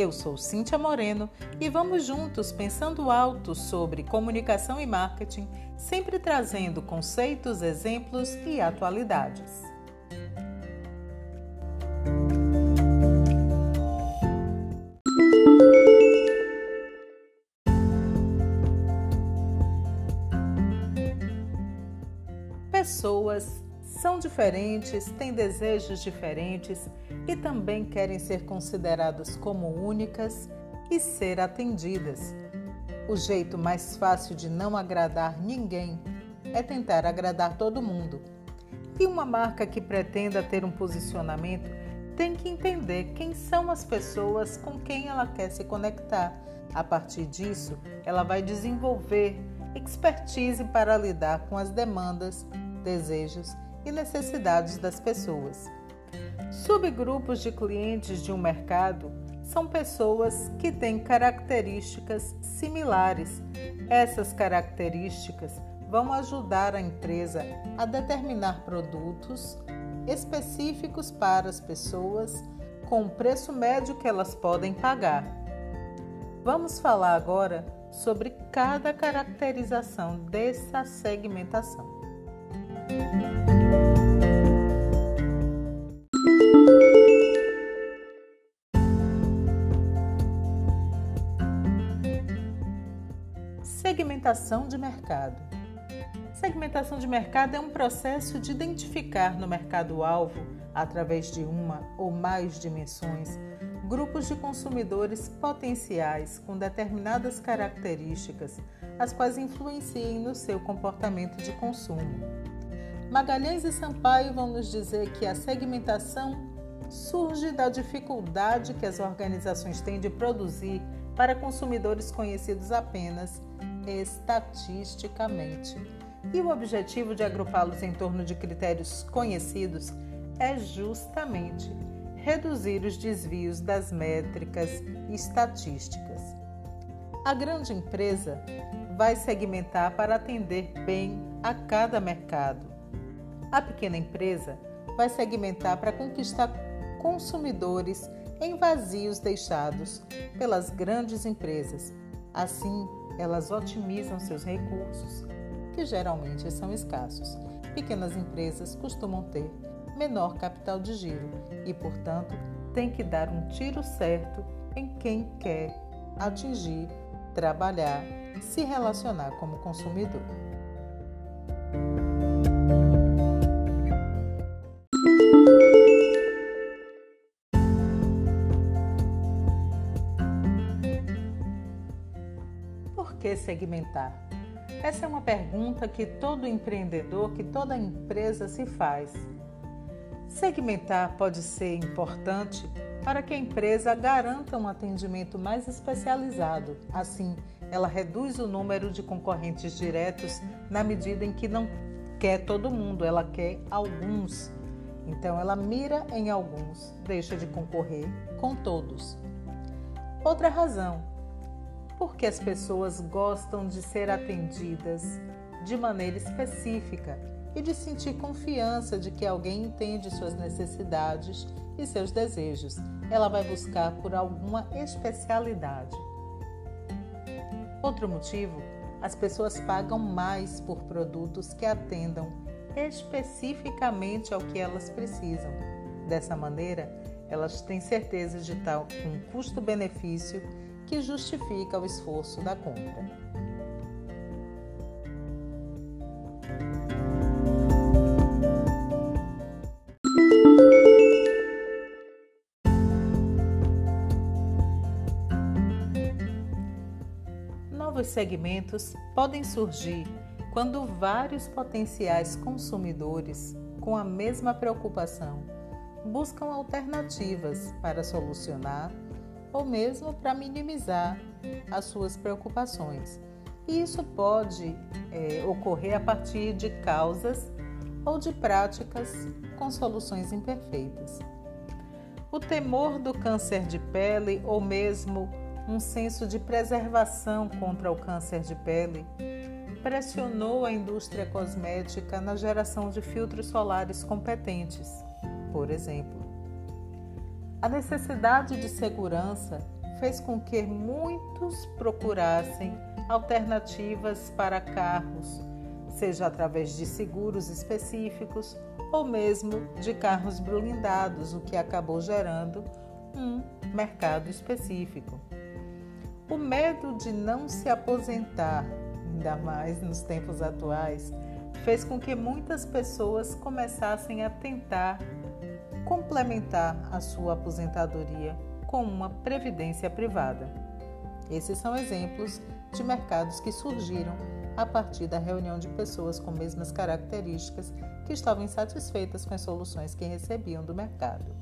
Eu sou Cíntia Moreno e vamos juntos pensando alto sobre comunicação e marketing, sempre trazendo conceitos, exemplos e atualidades. Pessoas são diferentes, têm desejos diferentes e também querem ser consideradas como únicas e ser atendidas. O jeito mais fácil de não agradar ninguém é tentar agradar todo mundo. E uma marca que pretenda ter um posicionamento tem que entender quem são as pessoas com quem ela quer se conectar. A partir disso, ela vai desenvolver expertise para lidar com as demandas, desejos e necessidades das pessoas. Subgrupos de clientes de um mercado são pessoas que têm características similares. Essas características vão ajudar a empresa a determinar produtos específicos para as pessoas com o preço médio que elas podem pagar. Vamos falar agora sobre cada caracterização dessa segmentação. Segmentação de mercado. Segmentação de mercado é um processo de identificar no mercado-alvo, através de uma ou mais dimensões, grupos de consumidores potenciais com determinadas características, as quais influenciem no seu comportamento de consumo. Magalhães e Sampaio vão nos dizer que a segmentação surge da dificuldade que as organizações têm de produzir para consumidores conhecidos apenas estatisticamente. E o objetivo de agrupá-los em torno de critérios conhecidos é justamente reduzir os desvios das métricas estatísticas. A grande empresa vai segmentar para atender bem a cada mercado a pequena empresa vai segmentar para conquistar consumidores em vazios deixados pelas grandes empresas. Assim, elas otimizam seus recursos, que geralmente são escassos. Pequenas empresas costumam ter menor capital de giro e, portanto, têm que dar um tiro certo em quem quer atingir, trabalhar, se relacionar como consumidor. Segmentar? Essa é uma pergunta que todo empreendedor, que toda empresa se faz. Segmentar pode ser importante para que a empresa garanta um atendimento mais especializado. Assim, ela reduz o número de concorrentes diretos na medida em que não quer todo mundo, ela quer alguns. Então, ela mira em alguns, deixa de concorrer com todos. Outra razão porque as pessoas gostam de ser atendidas de maneira específica e de sentir confiança de que alguém entende suas necessidades e seus desejos. Ela vai buscar por alguma especialidade. Outro motivo, as pessoas pagam mais por produtos que atendam especificamente ao que elas precisam. Dessa maneira, elas têm certeza de estar com custo-benefício que justifica o esforço da compra. Novos segmentos podem surgir quando vários potenciais consumidores com a mesma preocupação buscam alternativas para solucionar ou mesmo para minimizar as suas preocupações. E isso pode é, ocorrer a partir de causas ou de práticas com soluções imperfeitas. O temor do câncer de pele ou mesmo um senso de preservação contra o câncer de pele pressionou a indústria cosmética na geração de filtros solares competentes, por exemplo. A necessidade de segurança fez com que muitos procurassem alternativas para carros, seja através de seguros específicos ou mesmo de carros blindados, o que acabou gerando um mercado específico. O medo de não se aposentar, ainda mais nos tempos atuais, fez com que muitas pessoas começassem a tentar complementar a sua aposentadoria com uma previdência privada. Esses são exemplos de mercados que surgiram a partir da reunião de pessoas com mesmas características que estavam insatisfeitas com as soluções que recebiam do mercado.